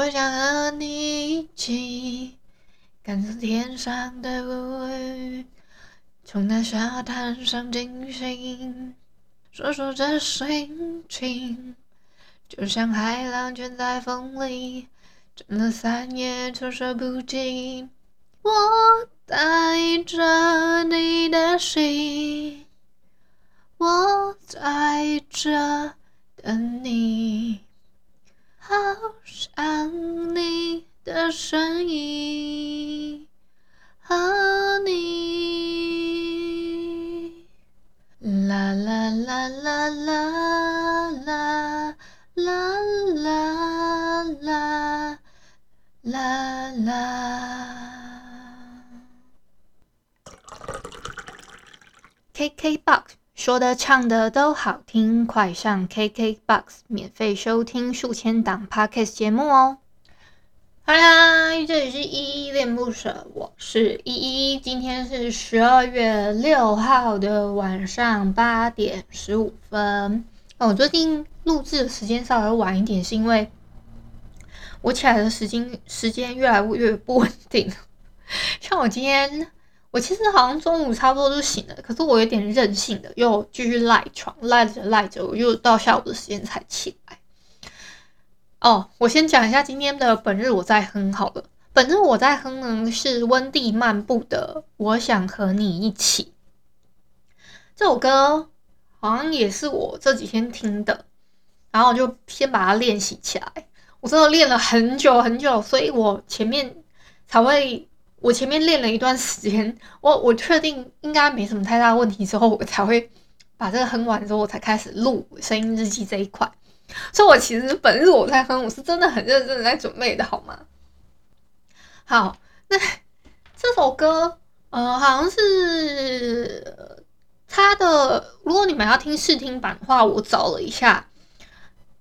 我想和你一起，看着天上的乌云，从那沙滩上惊醒，说说这心情，就像海浪卷在风里，震了三夜，措手不及。我带着你的心，我在这等你。好想你的声音和你，啦啦啦啦啦啦啦啦啦啦啦。KKBOX。说的唱的都好听，快上 KKBOX 免费收听数千档 Podcast 节目哦！嗨嗨，这里是依依恋不舍，我是依依，今天是十二月六号的晚上八点十五分。哦，我最近录制的时间稍微晚一点，是因为我起来的时间时间越来越不稳定。像我今天。我其实好像中午差不多就醒了，可是我有点任性的，又继续赖床，赖着赖着，我又到下午的时间才起来。哦，我先讲一下今天的本日我在哼好了。本日我在哼呢是温蒂漫步的《我想和你一起》这首歌，好像也是我这几天听的，然后我就先把它练习起来。我真的练了很久很久，所以我前面才会。我前面练了一段时间，我我确定应该没什么太大问题之后，我才会把这个哼完之后，我才开始录声音日记这一块。所以，我其实本日我在哼，我是真的很认真的在准备的，好吗？好，那这首歌，呃，好像是它的。如果你们要听试听版的话，我找了一下，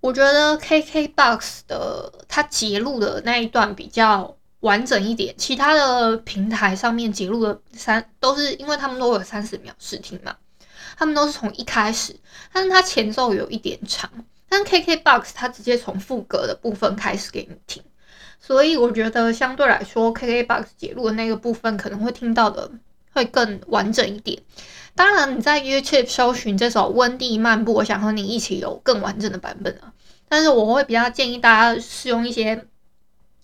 我觉得 KKBOX 的它截录的那一段比较。完整一点，其他的平台上面截录的三都是因为他们都有三十秒试听嘛，他们都是从一开始，但是它前奏有一点长，但 KKBOX 它直接从副歌的部分开始给你听，所以我觉得相对来说 KKBOX 截录的那个部分可能会听到的会更完整一点。当然你在 YouTube 搜寻这首《温蒂漫步》，我想和你一起有更完整的版本啊，但是我会比较建议大家使用一些，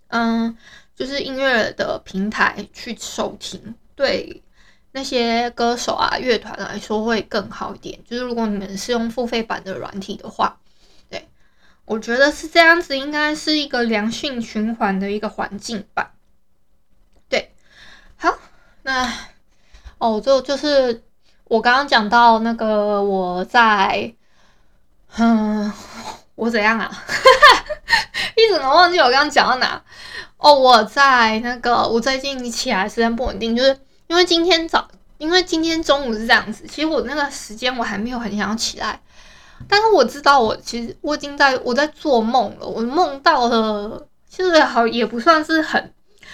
嗯。就是音乐的平台去收听，对那些歌手啊、乐团来说会更好一点。就是如果你们是用付费版的软体的话，对，我觉得是这样子，应该是一个良性循环的一个环境吧。对，好，那哦，就就是我刚刚讲到那个我在，嗯，我怎样啊？一直能忘记我刚刚讲到哪。哦，我在那个，我最近起来时间不稳定，就是因为今天早，因为今天中午是这样子。其实我那个时间我还没有很想要起来，但是我知道我其实我已经在我在做梦了，我梦到了，其实好也不算是很。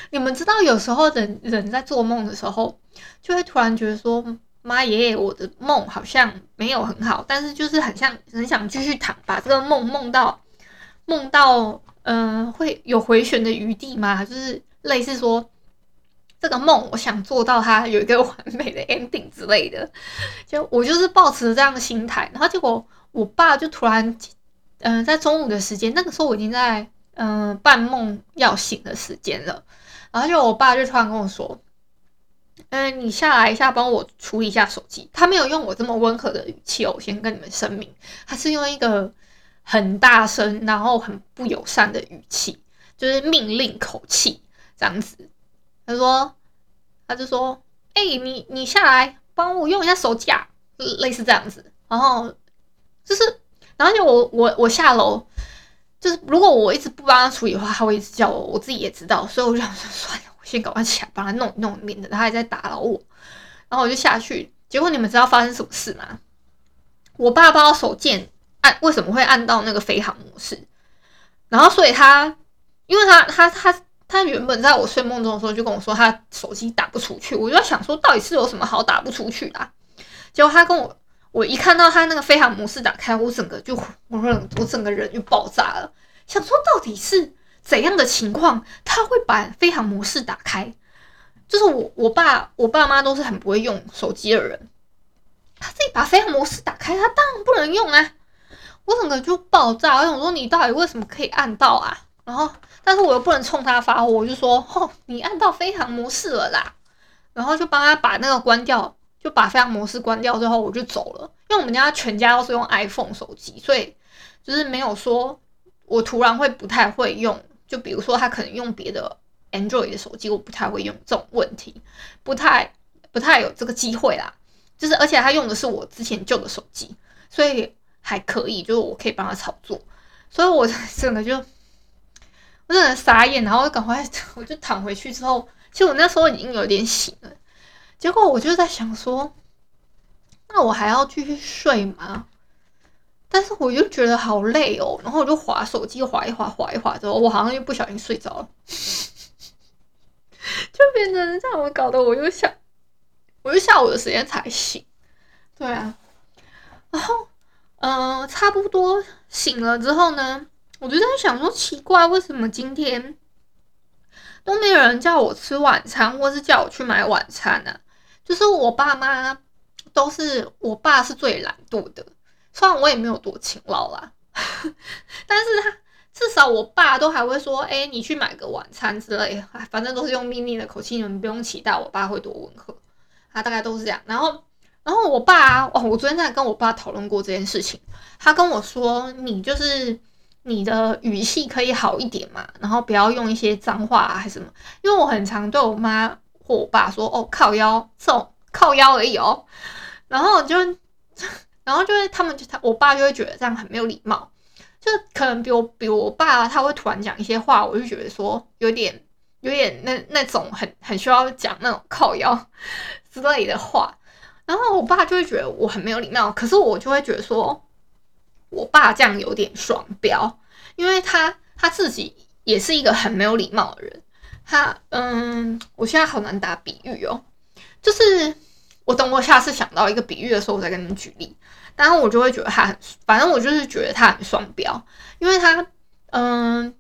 你们知道有时候人人在做梦的时候，就会突然觉得说，妈耶，我的梦好像没有很好，但是就是很像很想继续躺，把这个梦梦到梦到。嗯、会有回旋的余地吗？就是类似说这个梦，我想做到它有一个完美的 ending 之类的。就我就是抱持这样的心态，然后结果我爸就突然，嗯、在中午的时间，那个时候我已经在嗯、半梦要醒的时间了，然后就我爸就突然跟我说：“嗯、你下来一下，帮我处理一下手机。”他没有用我这么温和的语气哦，我先跟你们声明，他是用一个。很大声，然后很不友善的语气，就是命令口气这样子。他说，他就说，哎、你你下来帮我用一下手机啊，类似这样子。然后就是，然后就我我我下楼，就是如果我一直不帮他处理的话，他会一直叫我，我自己也知道，所以我就想说算了，我先赶快起来帮他弄弄，免得他还在打扰我。然后我就下去，结果你们知道发生什么事吗？我爸把我手贱按为什么会按到那个飞行模式，然后所以他，因为他他他他原本在我睡梦中的时候就跟我说他手机打不出去，我就在想说到底是有什么好打不出去的？结果他跟我。我一看到他那个飞航模式打开，我整个就我我整个人就爆炸了，想说到底是怎样的情况，他会把飞航模式打开？就是我我爸我爸妈都是很不会用手机的人，他自己把飞航模式打开，他当然不能用啊！我整个就爆炸，我想说你到底为什么可以按到啊？然后但是我又不能冲他发火，我就说哦，你按到飞航模式了啦，然后就帮他把那个关掉。就把飞航模式关掉之后，我就走了。因为我们家全家都是用 iPhone 手机，所以就是没有说我突然会不太会用。就比如说他可能用别的 Android 的手机，我不太会用这种问题，不太不太有这个机会啦。就是而且他用的是我之前旧的手机，所以还可以，就是我可以帮他操作。所以我 整个就我真的傻眼，然后赶快 我就躺回去之后，其实我那时候已经有点醒了。结果我就在想说，那我还要继续睡吗？但是我又觉得好累哦，然后我就滑手机，滑一滑，滑一滑之后，我好像又不小心睡着了，就变成这样，我搞得我又想，我又下午的时间才醒，对啊，然后嗯、差不多醒了之后呢，我就在想说，奇怪，为什么今天都没有人叫我吃晚餐，或是叫我去买晚餐呢、就是我爸妈都是，我爸是最懒惰的，虽然我也没有多勤劳啦，但是他至少我爸都还会说，哎、你去买个晚餐之类的，反正都是用命令的口气，你们不用期待我爸会多温和，他大概都是这样。然后，然后我爸，哦，我昨天在跟我爸讨论过这件事情，他跟我说，你就是你的语气可以好一点嘛，然后不要用一些脏话啊，还是什么，因为我很常对我妈。或我爸说：“哦，靠腰，这种靠腰而已哦。”然后就，然后就是他们就他我爸就会觉得这样很没有礼貌，就可能比我比我爸他会突然讲一些话，我就觉得说有点有点那那种很很需要讲那种靠腰 之类的话，然后我爸就会觉得我很没有礼貌，可是我就会觉得说，我爸这样有点双标，因为他他自己也是一个很没有礼貌的人。他嗯，我现在好难打比喻哦，就是我等我下次想到一个比喻的时候，我再跟你们举例。然后我就会觉得他很，反正我就是觉得他很双标，因为他嗯，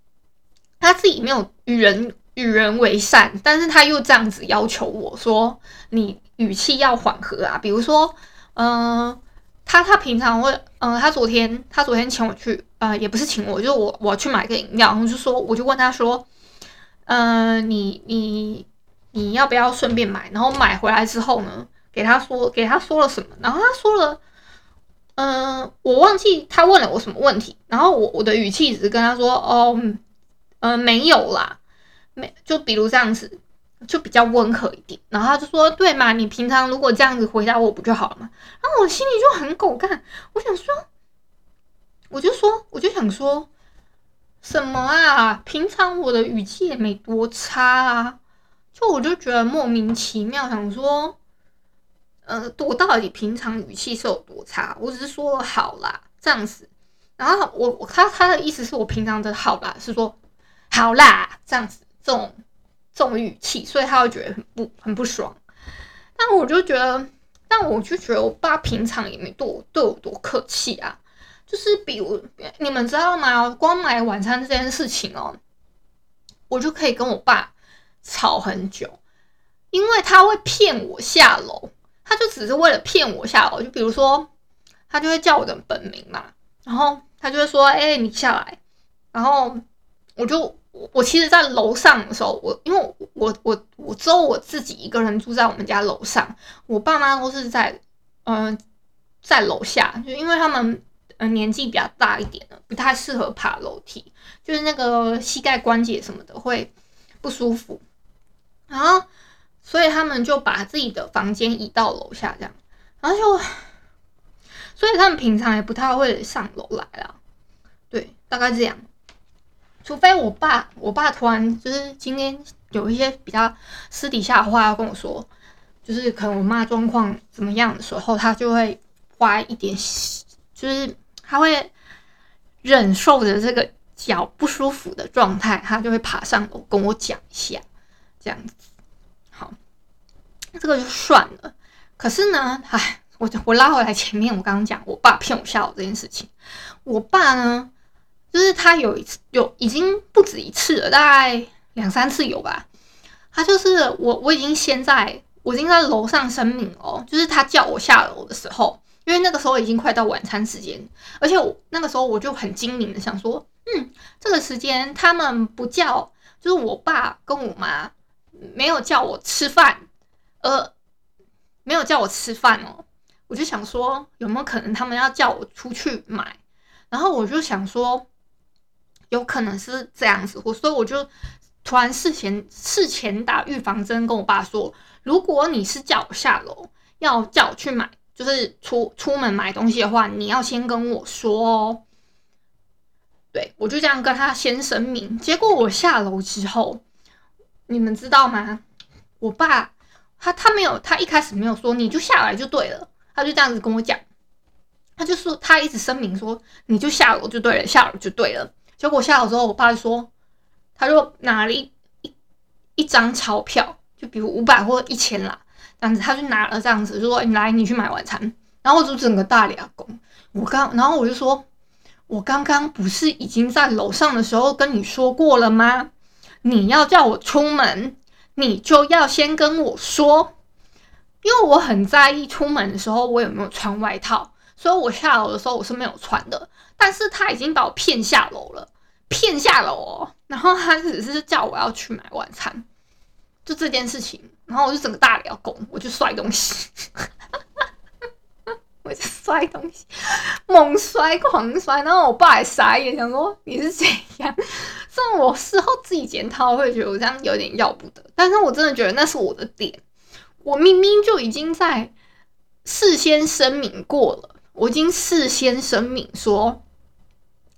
他自己没有与人与人为善，但是他又这样子要求我说，你语气要缓和啊。比如说，嗯，他他平常会，嗯，他昨天他昨天请我去，呃，也不是请我，就是我我去买个饮料，然后就说我就问他说。嗯、你你你要不要顺便买？然后买回来之后呢，给他说给他说了什么？然后他说了，嗯、我忘记他问了我什么问题。然后我我的语气只是跟他说，哦，嗯、没有啦，没，就比如这样子，就比较温和一点。然后他就说，对嘛，你平常如果这样子回答我不就好了吗？然后我心里就很狗干，我想说，我就说，我就想说。什么啊？平常我的语气也没多差啊，就我就觉得莫名其妙，想说，呃，我到底平常语气是有多差？我只是说好啦，这样子。然后我我他他的意思是我平常的好啦是说好啦这样子，这种这种语气，所以他会觉得很不很不爽。但我就觉得，但我就觉得我爸平常也没对我对我多客气啊。就是比如你们知道吗？光买晚餐这件事情哦，我就可以跟我爸吵很久，因为他会骗我下楼，他就只是为了骗我下楼。就比如说，他就会叫我的本名嘛，然后他就会说：“哎，你下来。”然后我就我我其实，在楼上的时候，我因为我我我只有我自己一个人住在我们家楼上，我爸妈都是在嗯在楼下，就因为他们。嗯，年纪比较大一点的，不太适合爬楼梯，就是那个膝盖关节什么的会不舒服。然后，所以他们就把自己的房间移到楼下，这样，然后就，所以他们平常也不太会上楼来啦。对，大概这样。除非我爸，我爸突然就是今天有一些比较私底下的话要跟我说，就是可能我妈状况怎么样的时候，他就会花一点，就是他会忍受着这个脚不舒服的状态，他就会爬上楼跟我讲一下，这样子。好，这个就算了。可是呢，唉，我我拉回来前面，我刚刚讲我爸骗我下楼这件事情，我爸呢？就是他有一次有已经不止一次了，大概两三次有吧。他就是我我已经先在我已经在楼上声明哦，就是他叫我下楼的时候，因为那个时候已经快到晚餐时间，而且我那个时候我就很精明的想说，嗯，这个时间他们不叫，就是我爸跟我妈没有叫我吃饭，呃，没有叫我吃饭哦，我就想说有没有可能他们要叫我出去买，然后我就想说。有可能是这样子，我所以我就突然事前事前打预防针，跟我爸说，如果你是叫我下楼，要叫我去买，就是出出门买东西的话，你要先跟我说哦。对，我就这样跟他先声明。结果我下楼之后，你们知道吗？我爸他他没有，他一开始没有说你就下来就对了，他就这样子跟我讲，他就说他一直声明说你就下楼就对了，下楼就对了。结果下楼之后，我爸就说，他就拿了一一一张钞票，就比如五百或一千啦，这样子，他就拿了这样子，就说你来，你去买晚餐。然后我就整个大脸公，我刚，然后我就说，我刚刚不是已经在楼上的时候跟你说过了吗？你要叫我出门，你就要先跟我说，因为我很在意出门的时候我有没有穿外套，所以我下楼的时候我是没有穿的。但是他已经把我骗下楼了，骗下楼哦，然后他只是叫我要去买晚餐，就这件事情，然后我就整个大脸要拱，我就摔东西，我就摔东西，猛摔狂摔，然后我爸也傻眼，想说你是怎样？虽然我事后自己检讨，会觉得我这样有点要不得，但是我真的觉得那是我的点，我明明就已经在事先声明过了，我已经事先声明说。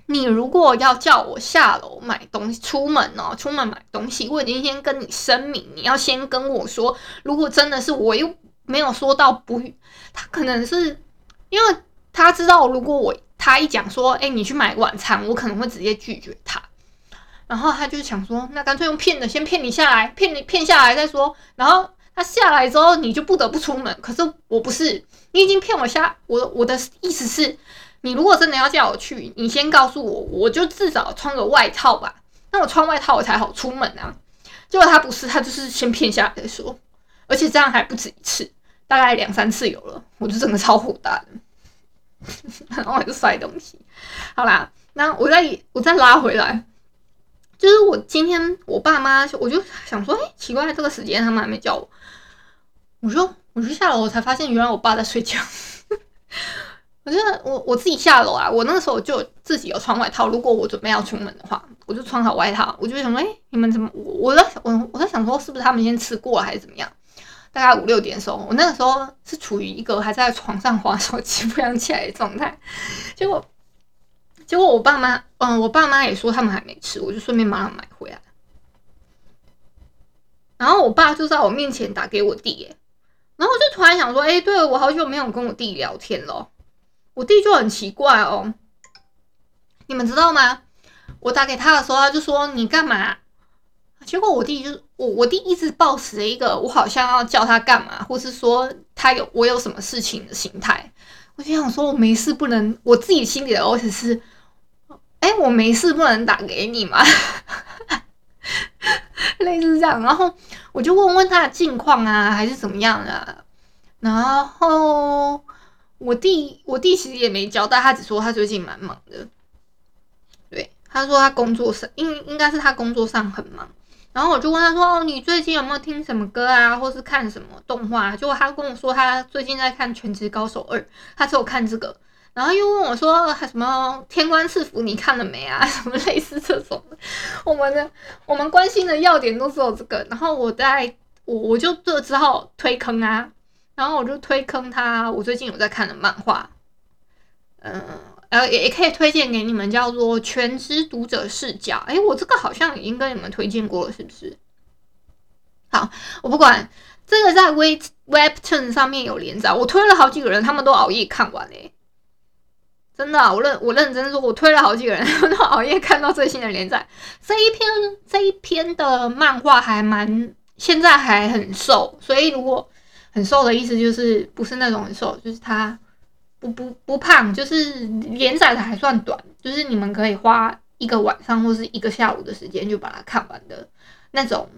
你如果要叫我下楼买东西，出门哦，出门买东西，我已经先跟你声明，你要先跟我说。如果真的是我又没有说到不，他可能是因为他知道，如果我他一讲说，哎，你去买晚餐，我可能会直接拒绝他。然后他就想说，那干脆用骗的，先骗你下来，骗你骗下来再说。然后他下来之后，你就不得不出门。可是我不是，你已经骗我下，我我的意思是。你如果真的要叫我去，你先告诉我，我就至少穿个外套吧。那我穿外套我才好出门啊。结果他不是，他就是先骗下来再说，而且这样还不止一次，大概两三次有了，我就整个超火大的，然后我就摔东西。好啦，那我再我再拉回来，就是我今天我爸妈，我就想说，哎、奇怪，这个时间他们还没叫我，我就我就下楼，我才发现原来我爸在睡觉。我觉得我我自己下楼啊，我那个时候就自己有穿外套。如果我准备要出门的话，我就穿好外套。我就想说，哎、你们怎么？我我在我我在想说，是不是他们先吃过了，还是怎么样？大概五六点的时候，我那个时候是处于一个还在床上滑手机不想起来的状态。结果结果我爸妈，嗯，我爸妈也说他们还没吃，我就顺便马上买回来。然后我爸就在我面前打给我弟，然后就突然想说，哎、对了，我好久没有跟我弟聊天了。我弟就很奇怪哦，你们知道吗？我打给他的时候，他就说你干嘛？结果我弟就我我弟一直抱持了一个我好像要叫他干嘛，或是说他有我有什么事情的心态。我就想说我没事不能，我自己心里的 OS 是，哎、我没事不能打给你吗？类似这样，然后我就问问他的近况啊，还是怎么样啊？然后。我弟，我弟其实也没交代，他只说他最近蛮忙的。对，他说他工作上，应应该是他工作上很忙。然后我就问他说：“哦，你最近有没有听什么歌啊，或是看什么动画？”结果他跟我说他最近在看《全职高手二》，他只有看这个。然后又问我说：“什么天官赐福你看了没啊？什么类似这种？我们的我们关心的要点都只有这个。”然后我在我我就就只好推坑啊。然后我就推坑他，我最近有在看的漫画，嗯，呃，也也可以推荐给你们，叫做《全知读者视角》。哎，我这个好像已经跟你们推荐过了，是不是？好，我不管这个在 We Webtoon 上面有连载，我推了好几个人，他们都熬夜看完诶。真的、我认我认真说，我推了好几个人，都熬夜看到最新的连载。这一篇这一篇的漫画还蛮，现在还很瘦，所以如果很瘦的意思就是不是那种很瘦，就是他。不不不胖，就是连载的还算短，就是你们可以花一个晚上或是一个下午的时间就把它看完的那种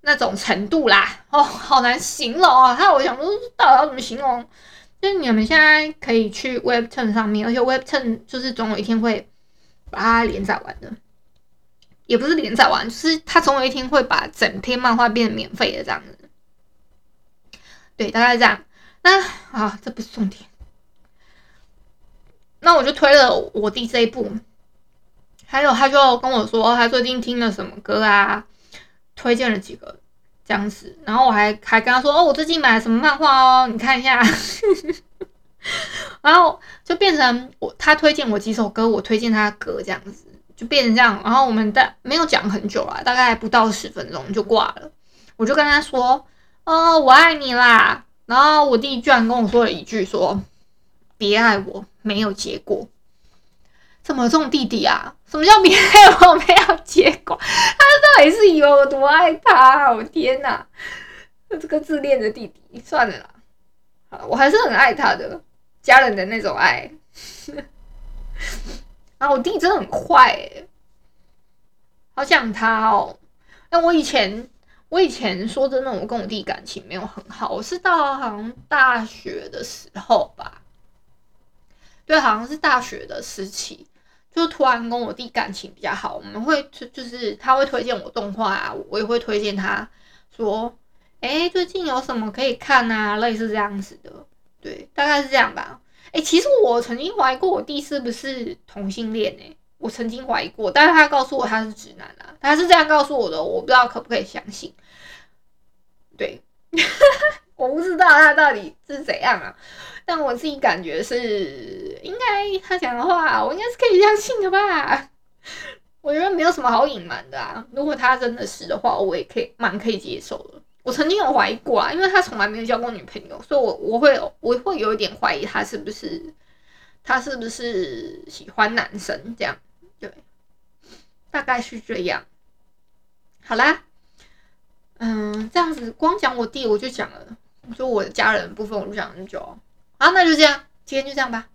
那种程度啦。哦，好难形容啊！还有我想说，到底要怎么形容？就是你们现在可以去 Webtoon 上面，而且 Webtoon 就是总有一天会把它连载完的，也不是连载完，就是它总有一天会把整篇漫画变成免费的这样子。对，大概这样。那啊，这不是重点。那我就推了我弟这一部，还有他就跟我说他最近听了什么歌啊，推荐了几个这样子，然后我还还跟他说哦，我最近买了什么漫画哦，你看一下。然后就变成我他推荐我几首歌，我推荐他的歌这样子，就变成这样。然后我们大没有讲很久啊，大概不到十分钟就挂了。我就跟他说哦，我爱你啦。然后我弟居然跟我说了一句说，别爱我。没有结果，怎么这种弟弟啊？什么叫别爱我没有结果？他到底是以为我多爱他？我天哪！这个自恋的弟弟，算了啦。好，我还是很爱他的，家人的那种爱。啊，我弟真的很坏，好想他哦。那我以前，我以前说真的，我跟我弟感情没有很好。我是到好像大学的时候吧。对，好像是大学的时期，就突然跟我弟感情比较好。我们会就就是他会推荐我动画啊，我也会推荐他说，哎，最近有什么可以看啊？类似这样子的，对，大概是这样吧。哎，其实我曾经怀疑过我弟是不是同性恋诶，我曾经怀疑过，但是他告诉我他是直男啊，他是这样告诉我的，我不知道可不可以相信。对，我不知道他到底是怎样啊。但我自己感觉是，应该他讲的话，我应该是可以相信的吧。我觉得没有什么好隐瞒的啊。如果他真的是的话，我也可以蛮可以接受的。我曾经有怀疑过啊，因为他从来没有交过女朋友，所以我我会我会有一点怀疑他是不是他是不是喜欢男生这样。对，大概是这样。好啦，样子光讲我弟我就讲了，就我的家人的部分我就讲很久。好，那就这样，今天就这样吧。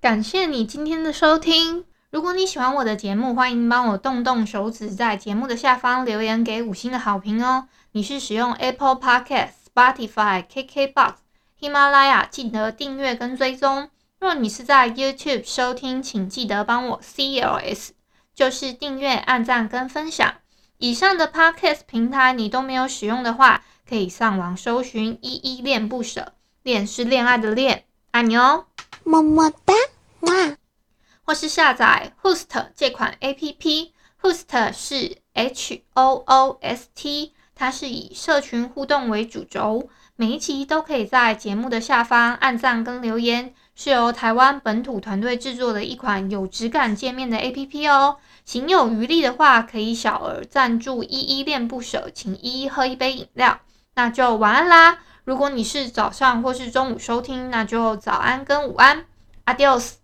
感谢你今天的收听。如果你喜欢我的节目，欢迎帮我动动手指，在节目的下方留言给五星的好评哦。你是使用 Apple Podcast、Spotify、KKBox、喜马拉雅，记得订阅跟追踪。若你是在 YouTube 收听，请记得帮我 CLS，就是订阅、按赞跟分享。以上的 Podcast 平台你都没有使用的话，可以上网搜寻依依恋不舍，恋是恋爱的恋，爱你哦，么么哒，哇！或是下载 Hoost 这款 APP，Hoost 是 H O O S T，它是以社群互动为主轴，每一期都可以在节目的下方按赞跟留言，是由台湾本土团队制作的一款有质感界面的 APP 哦。行有余力的话，可以小额赞助依依恋不舍，请依依喝一杯饮料。那就晚安啦！如果你是早上或是中午收听，那就早安跟午安，Adios。